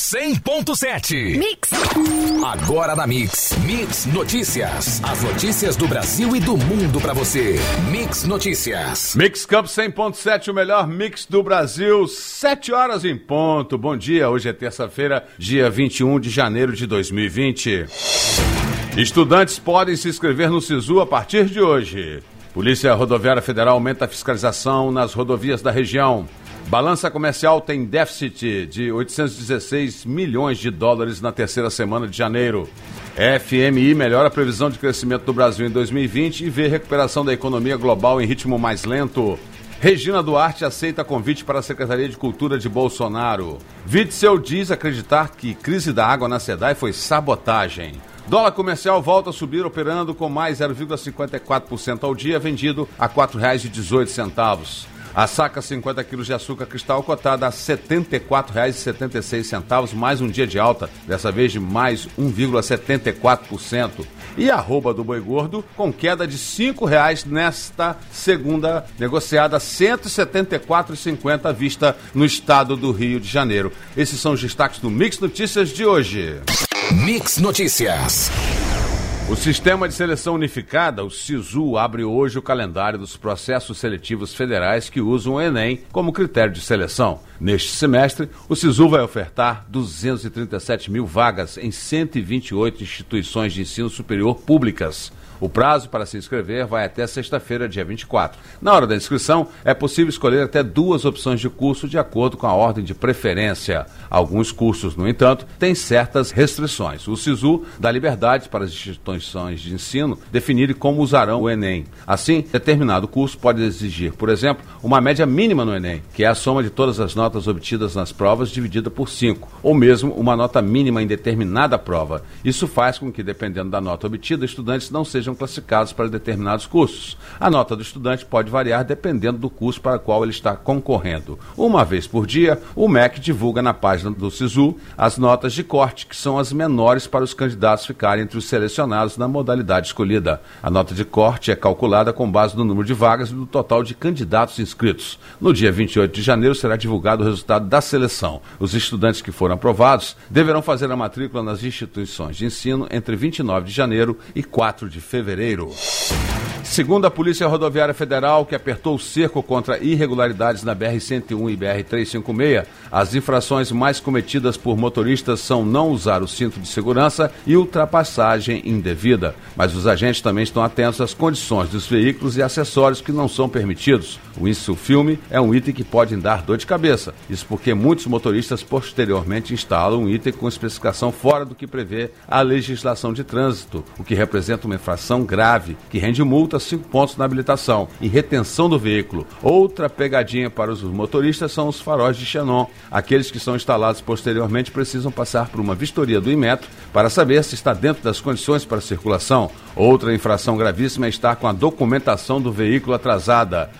100.7. Mix. Agora na Mix. Mix Notícias. As notícias do Brasil e do mundo para você. Mix Notícias. Mix Camp 100.7, o melhor mix do Brasil. 7 horas em ponto. Bom dia. Hoje é terça-feira, dia 21 de janeiro de 2020. Estudantes podem se inscrever no SISU a partir de hoje. Polícia Rodoviária Federal aumenta a fiscalização nas rodovias da região. Balança comercial tem déficit de 816 milhões de dólares na terceira semana de janeiro. FMI melhora a previsão de crescimento do Brasil em 2020 e vê recuperação da economia global em ritmo mais lento. Regina Duarte aceita convite para a Secretaria de Cultura de Bolsonaro. Witzel diz acreditar que crise da água na SEDAI foi sabotagem. Dólar comercial volta a subir, operando com mais 0,54% ao dia, vendido a R$ 4,18. A saca 50 quilos de açúcar cristal cotada a R$ 74,76, mais um dia de alta, dessa vez de mais 1,74%. E arroba do boi gordo com queda de R$ 5,00 nesta segunda negociada R$ 174,50 vista no estado do Rio de Janeiro. Esses são os destaques do Mix Notícias de hoje. Mix Notícias. O Sistema de Seleção Unificada, o SISU, abre hoje o calendário dos processos seletivos federais que usam o Enem como critério de seleção. Neste semestre, o SISU vai ofertar 237 mil vagas em 128 instituições de ensino superior públicas. O prazo para se inscrever vai até sexta-feira, dia 24. Na hora da inscrição, é possível escolher até duas opções de curso de acordo com a ordem de preferência. Alguns cursos, no entanto, têm certas restrições. O SISU dá liberdade para as instituições de ensino definirem como usarão o Enem. Assim, determinado curso pode exigir, por exemplo, uma média mínima no Enem, que é a soma de todas as notas obtidas nas provas dividida por 5, ou mesmo uma nota mínima em determinada prova. Isso faz com que, dependendo da nota obtida, estudantes não sejam sejam classificados para determinados cursos. A nota do estudante pode variar dependendo do curso para o qual ele está concorrendo. Uma vez por dia, o MEC divulga na página do SISU as notas de corte, que são as menores para os candidatos ficarem entre os selecionados na modalidade escolhida. A nota de corte é calculada com base no número de vagas e no total de candidatos inscritos. No dia 28 de janeiro será divulgado o resultado da seleção. Os estudantes que foram aprovados deverão fazer a matrícula nas instituições de ensino entre 29 de janeiro e 4 de fevereiro fevereiro. Segundo a Polícia Rodoviária Federal, que apertou o cerco contra irregularidades na BR-101 e BR-356, as infrações mais cometidas por motoristas são não usar o cinto de segurança e ultrapassagem indevida. Mas os agentes também estão atentos às condições dos veículos e acessórios que não são permitidos. O insufilme é um item que pode dar dor de cabeça. Isso porque muitos motoristas posteriormente instalam um item com especificação fora do que prevê a legislação de trânsito, o que representa uma infração grave que rende multa cinco pontos na habilitação e retenção do veículo. Outra pegadinha para os motoristas são os faróis de xenon. Aqueles que são instalados posteriormente precisam passar por uma vistoria do Inmetro para saber se está dentro das condições para circulação. Outra infração gravíssima é estar com a documentação do veículo atrasada.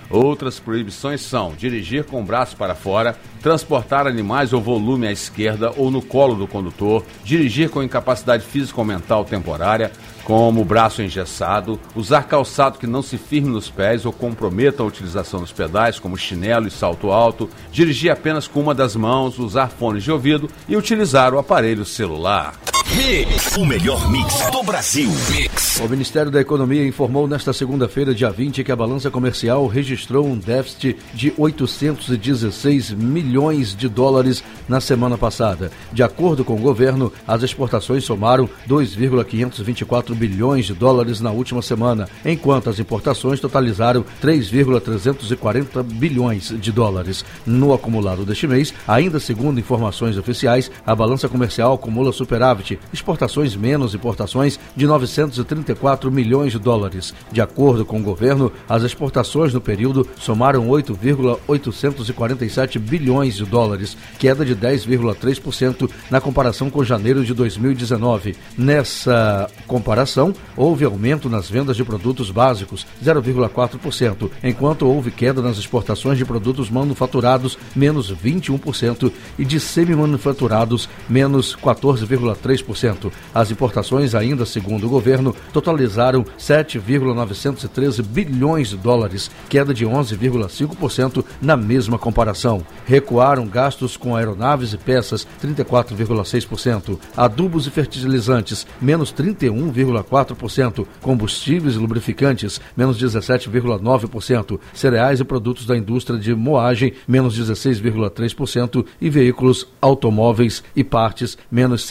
Outras proibições são dirigir com o braço para fora, transportar animais ou volume à esquerda ou no colo do condutor, dirigir com incapacidade física ou mental temporária, como braço engessado, usar calçado que não se firme nos pés ou comprometa a utilização dos pedais, como chinelo e salto alto, dirigir apenas com uma das mãos, usar fones de ouvido e utilizar o aparelho celular. Mix, o melhor mix do Brasil. Mix. O Ministério da Economia informou nesta segunda-feira, dia 20, que a balança comercial registrou um déficit de 816 milhões de dólares na semana passada. De acordo com o governo, as exportações somaram 2,524 bilhões de dólares na última semana, enquanto as importações totalizaram 3,340 bilhões de dólares. No acumulado deste mês, ainda segundo informações oficiais, a balança comercial acumula superávit exportações menos importações de 934 milhões de dólares. De acordo com o governo, as exportações no período somaram 8,847 bilhões de dólares, queda de 10,3% na comparação com janeiro de 2019. Nessa comparação, houve aumento nas vendas de produtos básicos, 0,4%, enquanto houve queda nas exportações de produtos manufaturados, menos 21%, e de semi-manufaturados, menos 14,3%. 2,6%. As importações, ainda segundo o governo, totalizaram 7,913 bilhões de dólares, queda de 11,5% na mesma comparação. Recuaram gastos com aeronaves e peças, 34,6%. Adubos e fertilizantes, menos 31,4%. Combustíveis e lubrificantes, menos 17,9%. Cereais e produtos da indústria de moagem, menos 16,3%. E veículos, automóveis e partes, menos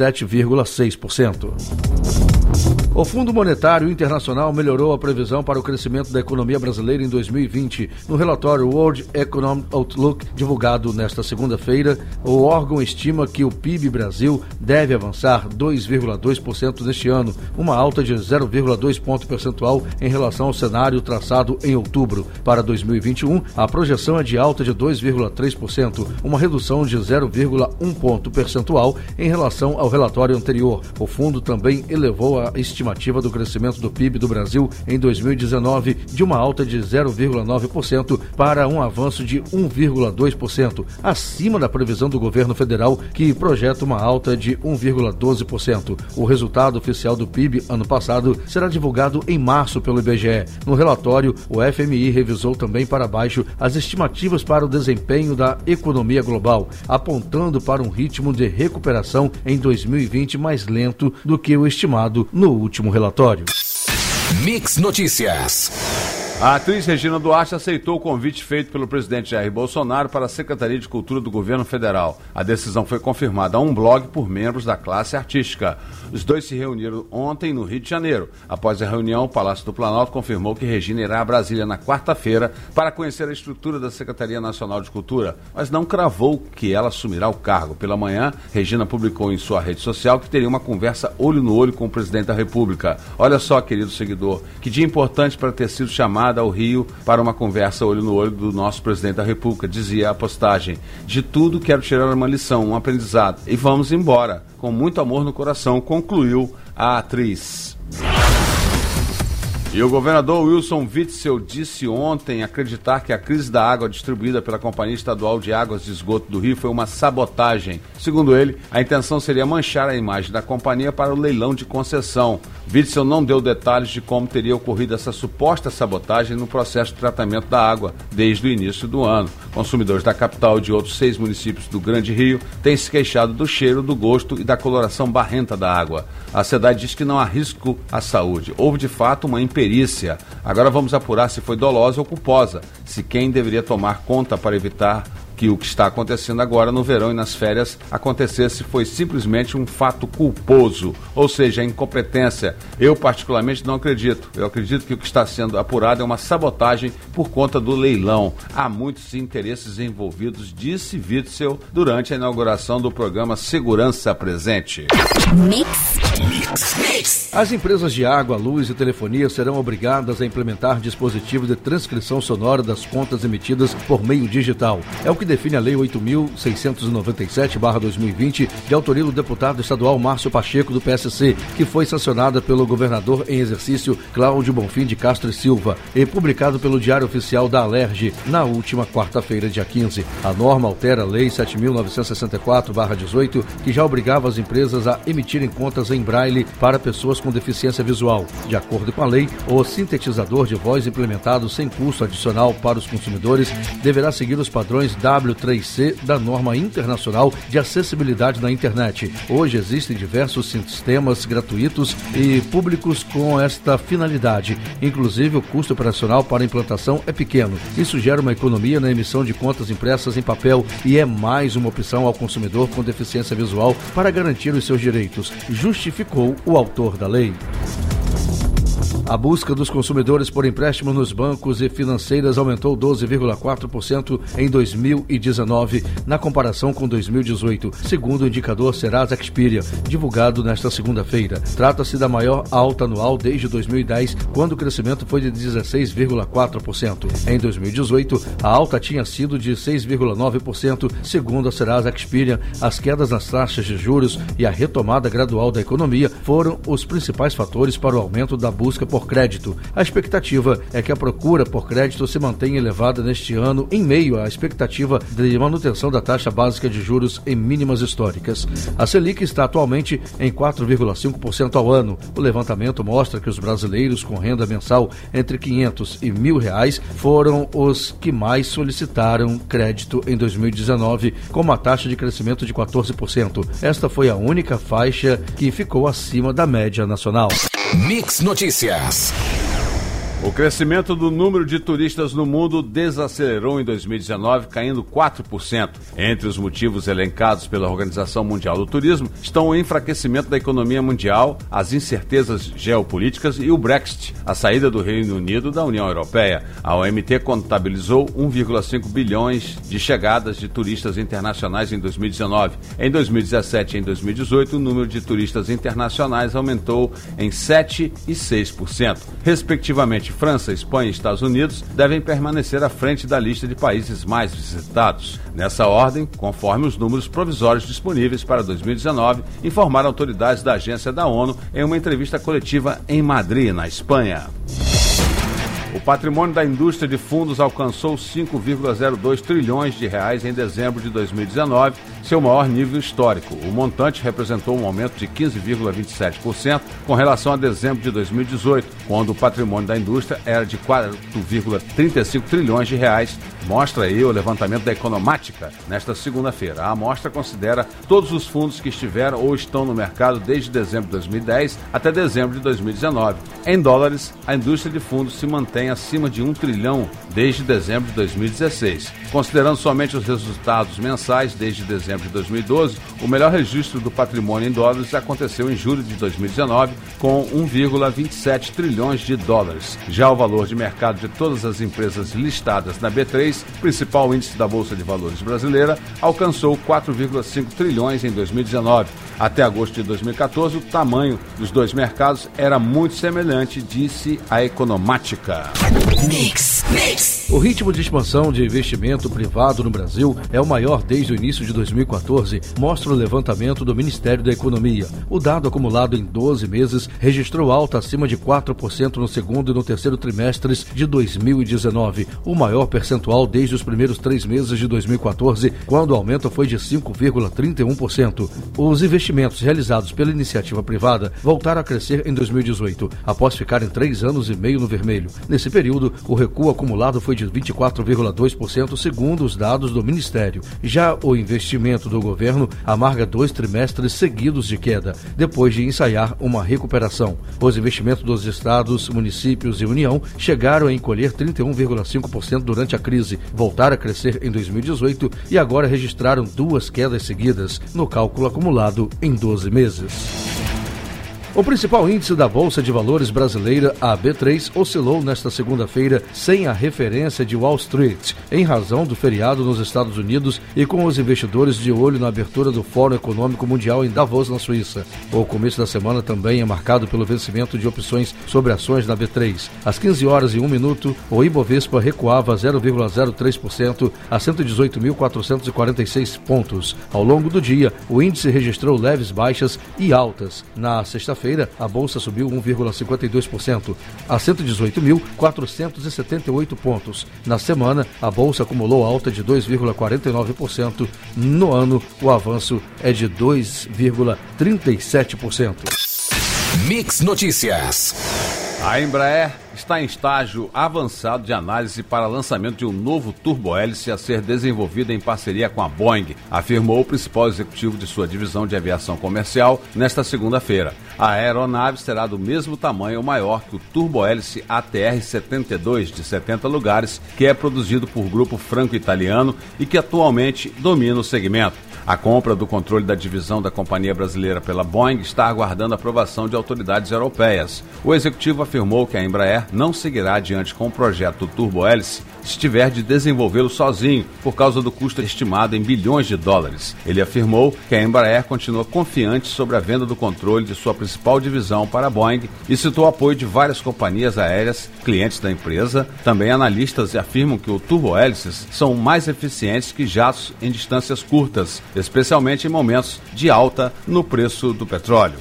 7,6%. O Fundo Monetário Internacional melhorou a previsão para o crescimento da economia brasileira em 2020. No relatório World Economic Outlook, divulgado nesta segunda-feira, o órgão estima que o PIB Brasil deve avançar 2,2% neste ano, uma alta de 0,2 ponto percentual em relação ao cenário traçado em outubro. Para 2021, a projeção é de alta de 2,3%, uma redução de 0,1 ponto percentual em relação ao relatório anterior. O fundo também elevou a estimativa estimativa do crescimento do PIB do Brasil em 2019 de uma alta de 0,9% para um avanço de 1,2%, acima da previsão do governo federal, que projeta uma alta de 1,12%. O resultado oficial do PIB ano passado será divulgado em março pelo IBGE. No relatório, o FMI revisou também para baixo as estimativas para o desempenho da economia global, apontando para um ritmo de recuperação em 2020 mais lento do que o estimado no último último relatório. Mix Notícias. A atriz Regina Duarte aceitou o convite feito pelo presidente Jair Bolsonaro para a Secretaria de Cultura do Governo Federal. A decisão foi confirmada a um blog por membros da classe artística. Os dois se reuniram ontem no Rio de Janeiro. Após a reunião, o Palácio do Planalto confirmou que Regina irá a Brasília na quarta-feira para conhecer a estrutura da Secretaria Nacional de Cultura, mas não cravou que ela assumirá o cargo. Pela manhã, Regina publicou em sua rede social que teria uma conversa olho no olho com o presidente da República. Olha só, querido seguidor, que dia importante para ter sido chamado chamada ao Rio para uma conversa olho no olho do nosso presidente da República. Dizia a postagem: De tudo quero tirar uma lição, um aprendizado. E vamos embora, com muito amor no coração, concluiu a atriz. E o governador Wilson Witzel disse ontem acreditar que a crise da água distribuída pela Companhia Estadual de Águas de Esgoto do Rio foi uma sabotagem. Segundo ele, a intenção seria manchar a imagem da companhia para o leilão de concessão. Witzel não deu detalhes de como teria ocorrido essa suposta sabotagem no processo de tratamento da água desde o início do ano. Consumidores da capital e de outros seis municípios do Grande Rio têm se queixado do cheiro, do gosto e da coloração barrenta da água. A cidade diz que não há risco à saúde. Houve de fato uma imperícia. Agora vamos apurar se foi dolosa ou culposa, se quem deveria tomar conta para evitar que o que está acontecendo agora no verão e nas férias acontecesse foi simplesmente um fato culposo, ou seja, a incompetência. Eu particularmente não acredito. Eu acredito que o que está sendo apurado é uma sabotagem por conta do leilão. Há muitos interesses envolvidos, disse Witzel durante a inauguração do programa Segurança Presente. Mix. Mix. Mix. As empresas de água, luz e telefonia serão obrigadas a implementar dispositivos de transcrição sonora das contas emitidas por meio digital. É o que define a Lei 8.697-2020, de autoria do deputado estadual Márcio Pacheco, do PSC, que foi sancionada pelo governador em exercício Cláudio Bonfim de Castro e Silva e publicado pelo Diário Oficial da Alerj na última quarta-feira, dia 15. A norma altera a Lei 7.964-18, que já obrigava as empresas a emitirem contas em braille para pessoas com deficiência visual. De acordo com a lei, o sintetizador de voz implementado sem custo adicional para os consumidores deverá seguir os padrões W W3C da norma internacional de acessibilidade na internet. Hoje existem diversos sistemas gratuitos e públicos com esta finalidade. Inclusive, o custo operacional para a implantação é pequeno. Isso gera uma economia na emissão de contas impressas em papel e é mais uma opção ao consumidor com deficiência visual para garantir os seus direitos, justificou o autor da lei. A busca dos consumidores por empréstimos nos bancos e financeiras aumentou 12,4% em 2019, na comparação com 2018, segundo o indicador Serasa Experian, divulgado nesta segunda-feira. Trata-se da maior alta anual desde 2010, quando o crescimento foi de 16,4%. Em 2018, a alta tinha sido de 6,9%, segundo a Serasa Experian. As quedas nas taxas de juros e a retomada gradual da economia foram os principais fatores para o aumento da busca por por crédito. A expectativa é que a procura por crédito se mantenha elevada neste ano, em meio à expectativa de manutenção da taxa básica de juros em mínimas históricas. A Selic está atualmente em 4,5% ao ano. O levantamento mostra que os brasileiros com renda mensal entre 500 e mil reais foram os que mais solicitaram crédito em 2019, com uma taxa de crescimento de 14%. Esta foi a única faixa que ficou acima da média nacional. Mix Notícias. O crescimento do número de turistas no mundo desacelerou em 2019, caindo 4%. Entre os motivos elencados pela Organização Mundial do Turismo estão o enfraquecimento da economia mundial, as incertezas geopolíticas e o Brexit, a saída do Reino Unido da União Europeia. A OMT contabilizou 1,5 bilhões de chegadas de turistas internacionais em 2019. Em 2017 e em 2018, o número de turistas internacionais aumentou em 7 e 6%, respectivamente França, Espanha e Estados Unidos devem permanecer à frente da lista de países mais visitados. Nessa ordem, conforme os números provisórios disponíveis para 2019, informaram autoridades da agência da ONU em uma entrevista coletiva em Madrid, na Espanha. O patrimônio da indústria de fundos alcançou 5,02 trilhões de reais em dezembro de 2019, seu maior nível histórico. O montante representou um aumento de 15,27% com relação a dezembro de 2018, quando o patrimônio da indústria era de 4,35 trilhões de reais. Mostra aí o levantamento da Economática nesta segunda-feira. A amostra considera todos os fundos que estiveram ou estão no mercado desde dezembro de 2010 até dezembro de 2019. Em dólares, a indústria de fundos se mantém acima de um trilhão desde dezembro de 2016. Considerando somente os resultados mensais desde dezembro de 2012, o melhor registro do patrimônio em dólares aconteceu em julho de 2019, com 1,27 trilhões de dólares. Já o valor de mercado de todas as empresas listadas na B3, principal índice da Bolsa de Valores brasileira, alcançou 4,5 trilhões em 2019. Até agosto de 2014, o tamanho dos dois mercados era muito semelhante, disse a Economática. Mix, mix. O ritmo de expansão de investimento privado no Brasil é o maior desde o início de 2014, mostra o levantamento do Ministério da Economia. O dado acumulado em 12 meses registrou alta acima de 4% no segundo e no terceiro trimestres de 2019, o maior percentual desde os primeiros três meses de 2014, quando o aumento foi de 5,31%. Os investimentos realizados pela iniciativa privada voltaram a crescer em 2018, após ficar em três anos e meio no vermelho. Nesse período, o recuo acumulado foi de 24,2%, segundo os dados do Ministério. Já o investimento do governo amarga dois trimestres seguidos de queda, depois de ensaiar uma recuperação. Os investimentos dos estados, municípios e União chegaram a encolher 31,5% durante a crise, voltaram a crescer em 2018 e agora registraram duas quedas seguidas no cálculo acumulado em 12 meses. O principal índice da Bolsa de Valores brasileira, a B3, oscilou nesta segunda-feira sem a referência de Wall Street, em razão do feriado nos Estados Unidos e com os investidores de olho na abertura do Fórum Econômico Mundial em Davos, na Suíça. O começo da semana também é marcado pelo vencimento de opções sobre ações na B3. Às 15 horas e 1 minuto, o Ibovespa recuava 0,03% a 118.446 pontos. Ao longo do dia, o índice registrou leves baixas e altas. Na sexta feira a bolsa subiu 1,52% a 118.478 pontos. Na semana, a bolsa acumulou alta de 2,49%. No ano, o avanço é de 2,37%. Mix Notícias. A Embraer está em estágio avançado de análise para lançamento de um novo turbohélice a ser desenvolvido em parceria com a Boeing, afirmou o principal executivo de sua divisão de aviação comercial nesta segunda-feira. A aeronave será do mesmo tamanho ou maior que o turbohélice ATR-72 de 70 lugares, que é produzido por grupo franco-italiano e que atualmente domina o segmento. A compra do controle da divisão da companhia brasileira pela Boeing está aguardando aprovação de autoridades europeias. O executivo afirmou que a Embraer não seguirá adiante com o projeto Turbo Hélice se tiver de desenvolvê-lo sozinho, por causa do custo estimado em bilhões de dólares. Ele afirmou que a Embraer continua confiante sobre a venda do controle de sua principal divisão para a Boeing e citou apoio de várias companhias aéreas, clientes da empresa. Também analistas afirmam que o turbohélices são mais eficientes que jatos em distâncias curtas, especialmente em momentos de alta no preço do petróleo.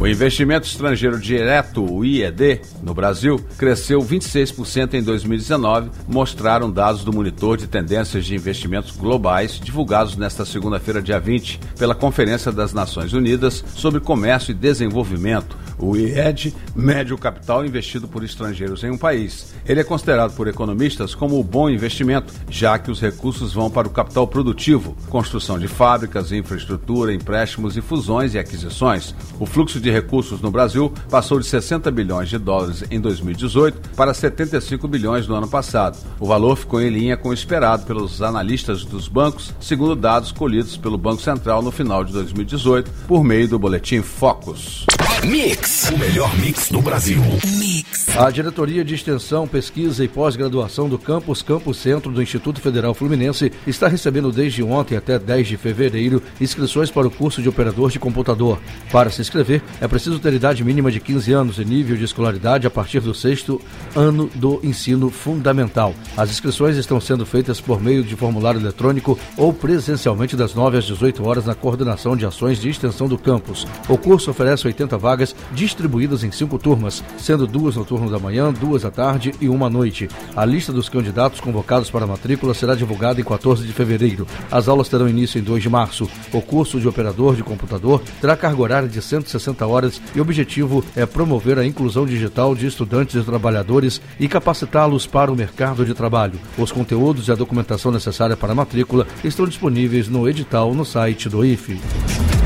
O investimento estrangeiro direto, o IED, no Brasil, cresceu 26% em 2019, mostraram dados do monitor de tendências de investimentos globais divulgados nesta segunda-feira, dia 20, pela Conferência das Nações Unidas sobre Comércio e Desenvolvimento, o IED mede o capital investido por estrangeiros em um país. Ele é considerado por economistas como um bom investimento, já que os recursos vão para o capital produtivo, construção de fábricas, infraestrutura, empréstimos e fusões e aquisições. O fluxo de recursos no Brasil passou de 60 bilhões de dólares em 2018 para 75 bilhões no ano passado. O valor ficou em linha com o esperado pelos analistas dos bancos, segundo dados colhidos pelo Banco Central no final de 2018 por meio do boletim Focus. Mix, o melhor mix do Brasil. Mix. A Diretoria de Extensão, Pesquisa e Pós-Graduação do Campus Campus Centro do Instituto Federal Fluminense está recebendo desde ontem até 10 de fevereiro inscrições para o curso de operador de computador. Para se inscrever, é preciso ter idade mínima de 15 anos e nível de escolaridade a partir do sexto ano do ensino fundamental. As inscrições estão sendo feitas por meio de formulário eletrônico ou presencialmente das 9 às 18 horas na coordenação de ações de extensão do campus. O curso oferece 80 vagas distribuídas em cinco turmas, sendo duas no turno da manhã, duas à tarde e uma à noite. A lista dos candidatos convocados para matrícula será divulgada em 14 de fevereiro. As aulas terão início em 2 de março. O curso de operador de computador terá carga horária de 160 horas e o objetivo é promover a inclusão digital de estudantes e trabalhadores e capacitá-los para o mercado de trabalho. Os conteúdos e a documentação necessária para a matrícula estão disponíveis no edital no site do IFE.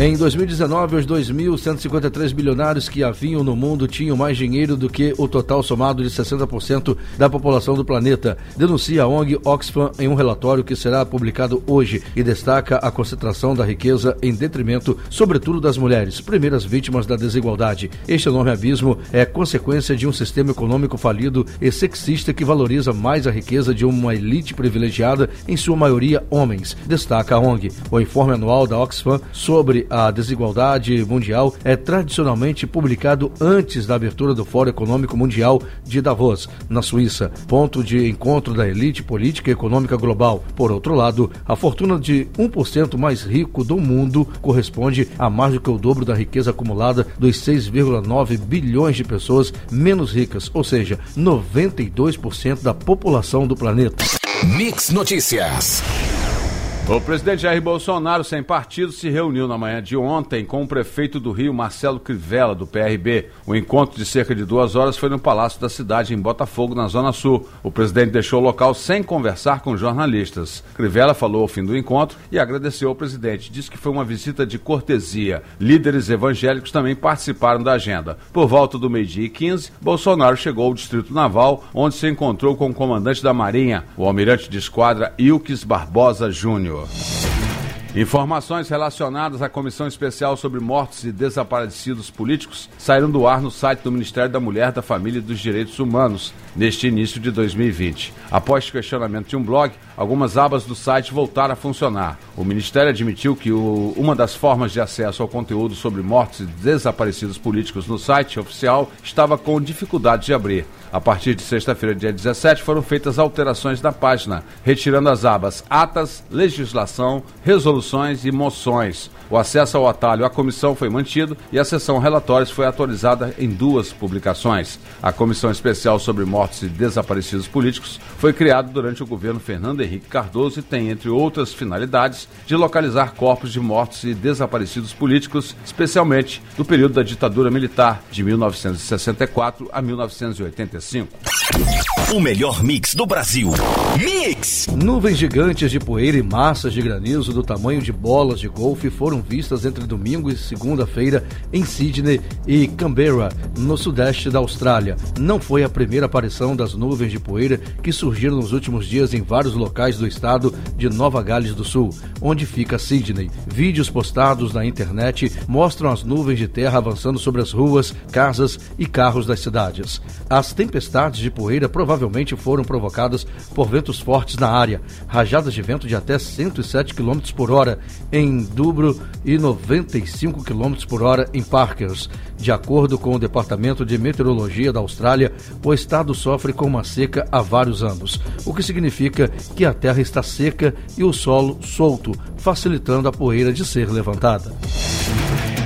Em 2019, os 2.153 bilionários que haviam no mundo tinham mais dinheiro do que o total somado de 60% da população do planeta, denuncia a ONG Oxfam em um relatório que será publicado hoje e destaca a concentração da riqueza em detrimento, sobretudo das mulheres, primeiras vítimas da desigualdade. Este enorme abismo é consequência de um sistema econômico falido e sexista que valoriza mais a riqueza de uma elite privilegiada, em sua maioria homens, destaca a ONG. O informe anual da Oxfam sobre a desigualdade mundial é tradicionalmente publicado antes da abertura do Fórum Econômico Mundial de Davos, na Suíça, ponto de encontro da elite política e econômica global. Por outro lado, a fortuna de 1% mais rico do mundo corresponde a mais do que o dobro da riqueza acumulada dos 6,9 bilhões de pessoas menos ricas, ou seja, 92% da população do planeta. Mix Notícias. O presidente Jair Bolsonaro, sem partido, se reuniu na manhã de ontem com o prefeito do Rio, Marcelo Crivella, do PRB. O encontro de cerca de duas horas foi no Palácio da Cidade, em Botafogo, na Zona Sul. O presidente deixou o local sem conversar com jornalistas. Crivella falou ao fim do encontro e agradeceu ao presidente. Disse que foi uma visita de cortesia. Líderes evangélicos também participaram da agenda. Por volta do meio-dia e 15, Bolsonaro chegou ao Distrito Naval, onde se encontrou com o comandante da Marinha, o almirante de esquadra Ilques Barbosa Júnior. Informações relacionadas à Comissão Especial sobre Mortos e Desaparecidos Políticos saíram do ar no site do Ministério da Mulher, da Família e dos Direitos Humanos neste início de 2020. Após questionamento de um blog, algumas abas do site voltaram a funcionar. O Ministério admitiu que o, uma das formas de acesso ao conteúdo sobre mortos e desaparecidos políticos no site oficial estava com dificuldade de abrir. A partir de sexta-feira, dia 17, foram feitas alterações na página, retirando as abas Atas, Legislação, Resoluções e Moções. O acesso ao atalho à comissão foi mantido e a sessão relatórios foi atualizada em duas publicações. A Comissão Especial sobre Mortos e Desaparecidos Políticos foi criada durante o governo Fernando Henrique Cardoso e tem, entre outras finalidades, de localizar corpos de mortos e desaparecidos políticos, especialmente do período da ditadura militar, de 1964 a 1985. O melhor mix do Brasil. Mix! Nuvens gigantes de poeira e massas de granizo do tamanho de bolas de golfe foram vistas entre domingo e segunda-feira em Sydney e Canberra, no sudeste da Austrália. Não foi a primeira aparição das nuvens de poeira que surgiram nos últimos dias em vários locais do estado de Nova Gales do Sul, onde fica Sydney. Vídeos postados na internet mostram as nuvens de terra avançando sobre as ruas, casas e carros das cidades. As tempestades de poeira provavelmente foram provocadas por ventos fortes na área, rajadas de vento de até 107 km por hora em Dubro e 95 km por hora em Parkers. De acordo com o Departamento de Meteorologia da Austrália, o estado sofre com uma seca há vários anos, o que significa que a terra está seca e o solo solto, facilitando a poeira de ser levantada.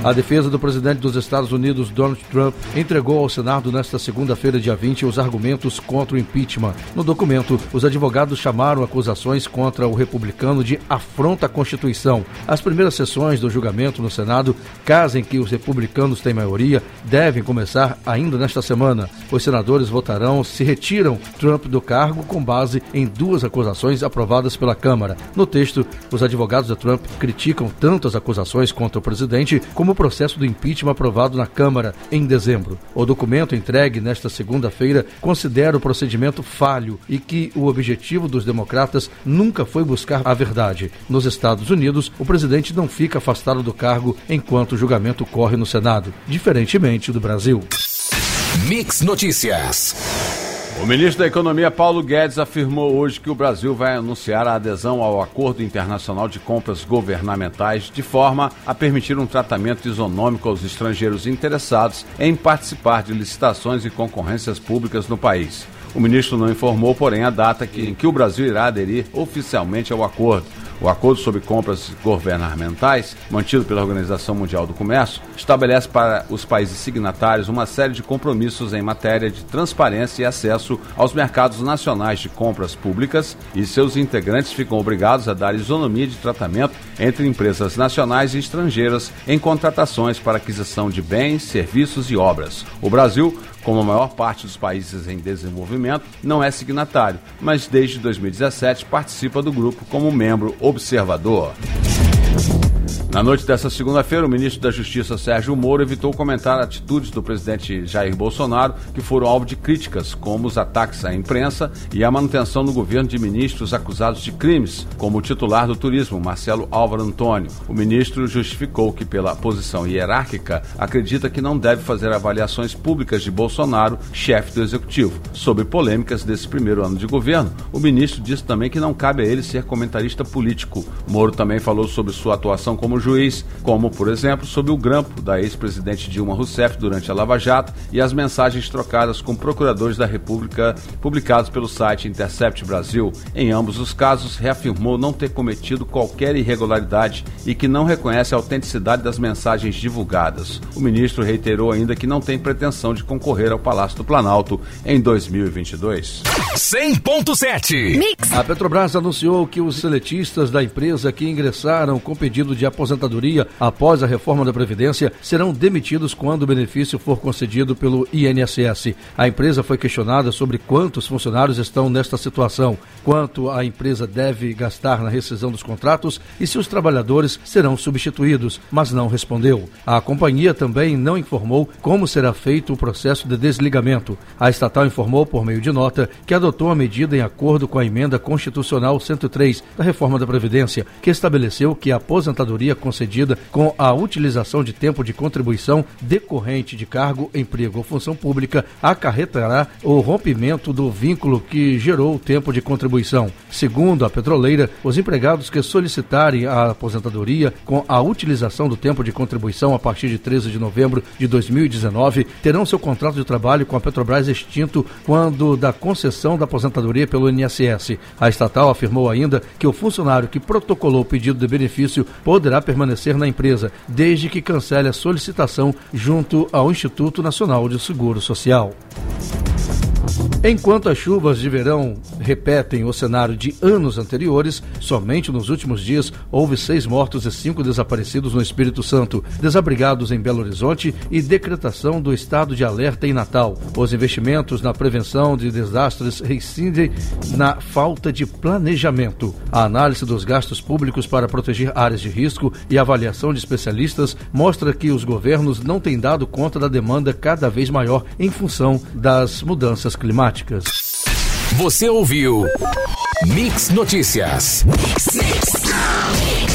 A defesa do presidente dos Estados Unidos, Donald Trump, entregou ao Senado nesta segunda-feira, dia 20, os argumentos contra o impeachment. No documento, os advogados chamaram acusações contra o republicano de afronta à Constituição. As primeiras sessões do julgamento no Senado, caso em que os republicanos têm maioria, devem começar ainda nesta semana. Os senadores votarão se retiram Trump do cargo com base em duas acusações aprovadas pela Câmara. No texto, os advogados de Trump criticam tanto as acusações contra o presidente como o processo do impeachment aprovado na Câmara em dezembro. O documento entregue nesta segunda-feira considera o procedimento falho e que o objetivo dos democratas nunca foi buscar a verdade. Nos Estados Unidos, o presidente não fica afastado do cargo enquanto o julgamento corre no Senado, diferentemente do Brasil. Mix Notícias. O ministro da Economia Paulo Guedes afirmou hoje que o Brasil vai anunciar a adesão ao Acordo Internacional de Compras Governamentais de forma a permitir um tratamento isonômico aos estrangeiros interessados em participar de licitações e concorrências públicas no país. O ministro não informou, porém, a data em que o Brasil irá aderir oficialmente ao acordo. O acordo sobre compras governamentais, mantido pela Organização Mundial do Comércio, estabelece para os países signatários uma série de compromissos em matéria de transparência e acesso aos mercados nacionais de compras públicas e seus integrantes ficam obrigados a dar isonomia de tratamento entre empresas nacionais e estrangeiras em contratações para aquisição de bens, serviços e obras. O Brasil como a maior parte dos países em desenvolvimento, não é signatário, mas desde 2017 participa do grupo como membro observador. Na noite desta segunda-feira, o ministro da Justiça Sérgio Moro evitou comentar atitudes do presidente Jair Bolsonaro que foram alvo de críticas, como os ataques à imprensa e a manutenção no governo de ministros acusados de crimes, como o titular do turismo, Marcelo Álvaro Antônio. O ministro justificou que, pela posição hierárquica, acredita que não deve fazer avaliações públicas de Bolsonaro, chefe do executivo. Sobre polêmicas desse primeiro ano de governo, o ministro disse também que não cabe a ele ser comentarista político. Moro também falou sobre sua atuação como juiz, como, por exemplo, sob o grampo da ex-presidente Dilma Rousseff durante a Lava Jato e as mensagens trocadas com procuradores da República publicados pelo site Intercept Brasil. Em ambos os casos, reafirmou não ter cometido qualquer irregularidade e que não reconhece a autenticidade das mensagens divulgadas. O ministro reiterou ainda que não tem pretensão de concorrer ao Palácio do Planalto em 2022. 100.7 Mix. A Petrobras anunciou que os seletistas da empresa que ingressaram com pedido de aposentadoria aposentadoria após a reforma da Previdência serão demitidos quando o benefício for concedido pelo INSS. A empresa foi questionada sobre quantos funcionários estão nesta situação, quanto a empresa deve gastar na rescisão dos contratos e se os trabalhadores serão substituídos, mas não respondeu. A companhia também não informou como será feito o processo de desligamento. A estatal informou, por meio de nota, que adotou a medida em acordo com a emenda constitucional 103 da reforma da Previdência, que estabeleceu que a aposentadoria concedida com a utilização de tempo de contribuição decorrente de cargo, emprego ou função pública acarretará o rompimento do vínculo que gerou o tempo de contribuição. Segundo a petroleira, os empregados que solicitarem a aposentadoria com a utilização do tempo de contribuição a partir de 13 de novembro de 2019 terão seu contrato de trabalho com a Petrobras extinto quando da concessão da aposentadoria pelo INSS. A estatal afirmou ainda que o funcionário que protocolou o pedido de benefício poderá permanecer na empresa, desde que cancele a solicitação junto ao Instituto Nacional de Seguro Social. Enquanto as chuvas de verão repetem o cenário de anos anteriores, somente nos últimos dias houve seis mortos e cinco desaparecidos no Espírito Santo, desabrigados em Belo Horizonte e decretação do estado de alerta em Natal. Os investimentos na prevenção de desastres reincidem na falta de planejamento. A análise dos gastos públicos para proteger áreas de risco e avaliação de especialistas mostra que os governos não têm dado conta da demanda cada vez maior em função das mudanças climáticas práticas. Você ouviu Mix Notícias. Mix, mix, mix.